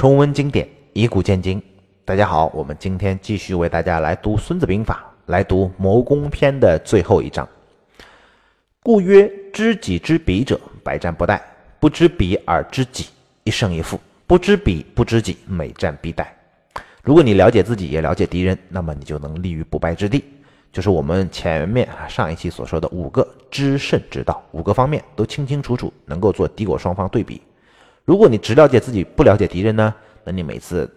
重温经典，以古鉴今。大家好，我们今天继续为大家来读《孙子兵法》，来读谋攻篇的最后一章。故曰：知己知彼者，百战不殆；不知彼而知己，一胜一负；不知彼不知己，每战必殆。如果你了解自己，也了解敌人，那么你就能立于不败之地。就是我们前面上一期所说的五个知胜之道，五个方面都清清楚楚，能够做敌我双方对比。如果你只了解自己，不了解敌人呢？那你每次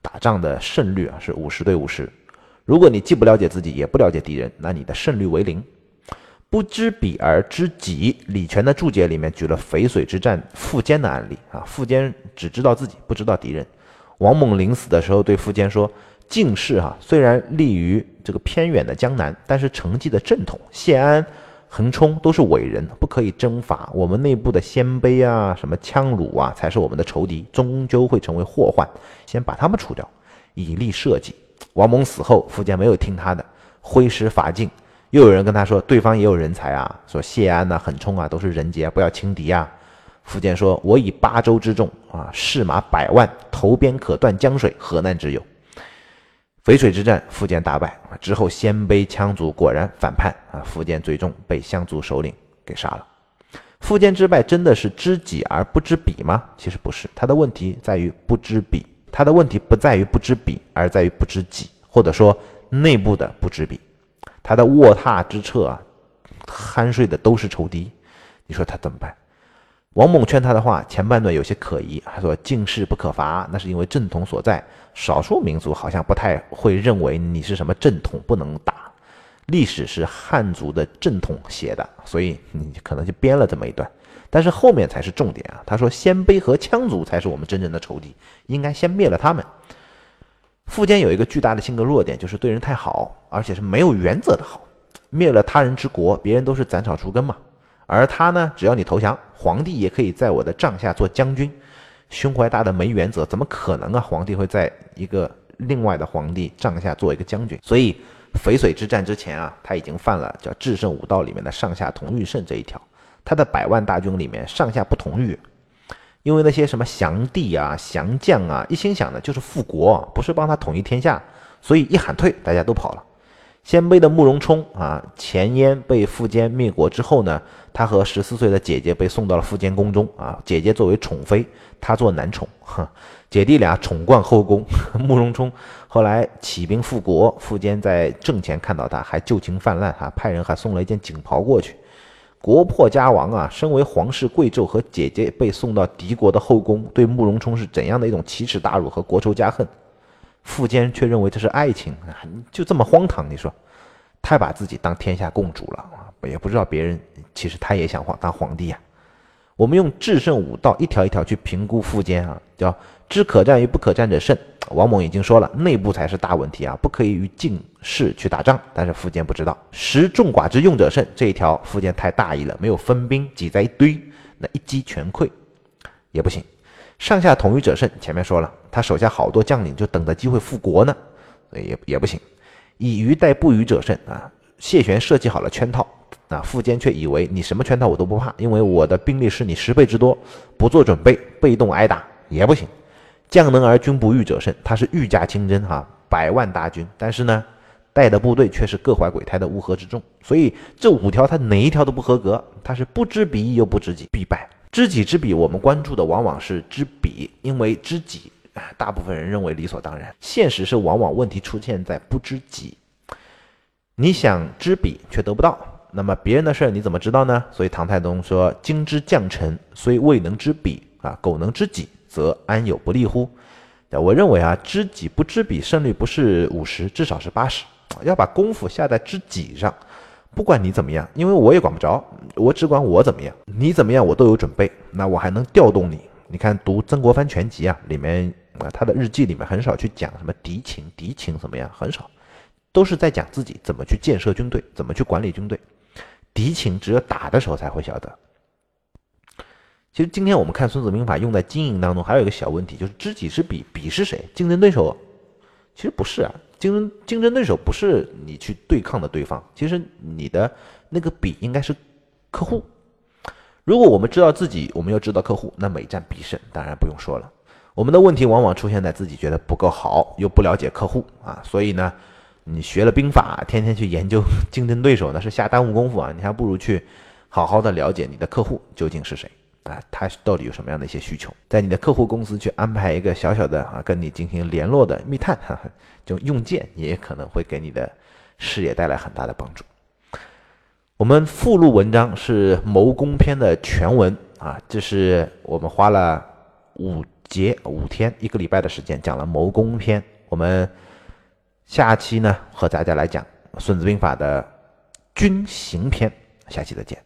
打仗的胜率啊是五十对五十。如果你既不了解自己，也不了解敌人，那你的胜率为零。不知彼而知己，李全的注解里面举了淝水之战苻坚的案例啊，苻坚只知道自己，不知道敌人。王猛临死的时候对苻坚说。晋士哈虽然立于这个偏远的江南，但是成绩的正统，谢安、横冲都是伟人，不可以征伐。我们内部的鲜卑啊、什么羌虏啊，才是我们的仇敌，终究会成为祸患。先把他们除掉，以利社稷。王猛死后，苻坚没有听他的，挥师伐晋。又有人跟他说，对方也有人才啊，说谢安呐、横冲啊都是人杰，不要轻敌啊。苻坚说：“我以八州之众啊，士马百万，投鞭可断江水，何难之有？”淝水之战，苻坚大败之后，鲜卑羌族果然反叛啊！苻坚最终被羌族首领给杀了。苻坚之败真的是知己而不知彼吗？其实不是，他的问题在于不知彼。他的问题不在于不知彼，而在于不知己，或者说内部的不知彼。他的卧榻之侧啊，酣睡的都是仇敌，你说他怎么办？王猛劝他的话，前半段有些可疑，他说：“进士不可伐，那是因为正统所在。少数民族好像不太会认为你是什么正统不能打。历史是汉族的正统写的，所以你可能就编了这么一段。但是后面才是重点啊！他说，鲜卑和羌族才是我们真正的仇敌，应该先灭了他们。苻坚有一个巨大的性格弱点，就是对人太好，而且是没有原则的好。灭了他人之国，别人都是斩草除根嘛。”而他呢，只要你投降，皇帝也可以在我的帐下做将军。胸怀大的没原则，怎么可能啊？皇帝会在一个另外的皇帝帐下做一个将军？所以淝水之战之前啊，他已经犯了叫制胜五道里面的上下同欲胜这一条。他的百万大军里面上下不同欲，因为那些什么降帝啊、降将啊，一心想的就是复国，不是帮他统一天下，所以一喊退，大家都跑了。鲜卑的慕容冲啊，前燕被苻坚灭国之后呢，他和十四岁的姐姐被送到了苻坚宫中啊。姐姐作为宠妃，他做男宠，哈姐弟俩宠冠后宫。慕容冲后来起兵复国，苻坚在阵前看到他，还旧情泛滥哈，派人还送了一件锦袍过去。国破家亡啊，身为皇室贵胄和姐姐被送到敌国的后宫，对慕容冲是怎样的一种奇耻大辱和国仇家恨？苻坚却认为这是爱情，就这么荒唐。你说，太把自己当天下共主了！也不知道别人其实他也想皇当皇帝呀。我们用制胜五道一条一条去评估苻坚啊，叫知可战与不可战者胜。王猛已经说了，内部才是大问题啊，不可以与进士去打仗。但是苻坚不知道，识众寡之用者胜这一条，苻坚太大意了，没有分兵挤在一堆，那一击全溃也不行。上下统一者胜，前面说了，他手下好多将领就等着机会复国呢，所以也也不行。以鱼代不鱼者胜啊！谢玄设计好了圈套啊，苻坚却以为你什么圈套我都不怕，因为我的兵力是你十倍之多，不做准备，被动挨打也不行。将能而君不御者胜，他是御驾亲征哈，百万大军，但是呢，带的部队却是各怀鬼胎的乌合之众，所以这五条他哪一条都不合格，他是不知彼又不知己，必败。知己知彼，我们关注的往往是知彼，因为知己，大部分人认为理所当然。现实是往往问题出现在不知己。你想知彼却得不到，那么别人的事儿你怎么知道呢？所以唐太宗说：“今之将臣，虽未能知彼啊，苟能知己，则安有不利乎？”我认为啊，知己不知彼，胜率不是五十，至少是八十。要把功夫下在知己上。不管你怎么样，因为我也管不着，我只管我怎么样。你怎么样，我都有准备。那我还能调动你。你看读曾国藩全集啊，里面啊他的日记里面很少去讲什么敌情，敌情怎么样，很少，都是在讲自己怎么去建设军队，怎么去管理军队。敌情只有打的时候才会晓得。其实今天我们看《孙子兵法》用在经营当中，还有一个小问题，就是知己知彼，彼是谁？竞争对手？其实不是啊。竞争竞争对手不是你去对抗的对方，其实你的那个比应该是客户。如果我们知道自己，我们要知道客户，那每战必胜，当然不用说了。我们的问题往往出现在自己觉得不够好，又不了解客户啊，所以呢，你学了兵法，天天去研究 竞争对手，那是瞎耽误功夫啊！你还不如去好好的了解你的客户究竟是谁啊，他到底有什么样的一些需求，在你的客户公司去安排一个小小的啊跟你进行联络的密探，哈 哈就用剑也可能会给你的事业带来很大的帮助。我们附录文章是谋攻篇的全文啊，这是我们花了五。节五天一个礼拜的时间讲了谋攻篇，我们下期呢和大家来讲《孙子兵法》的军行篇，下期再见。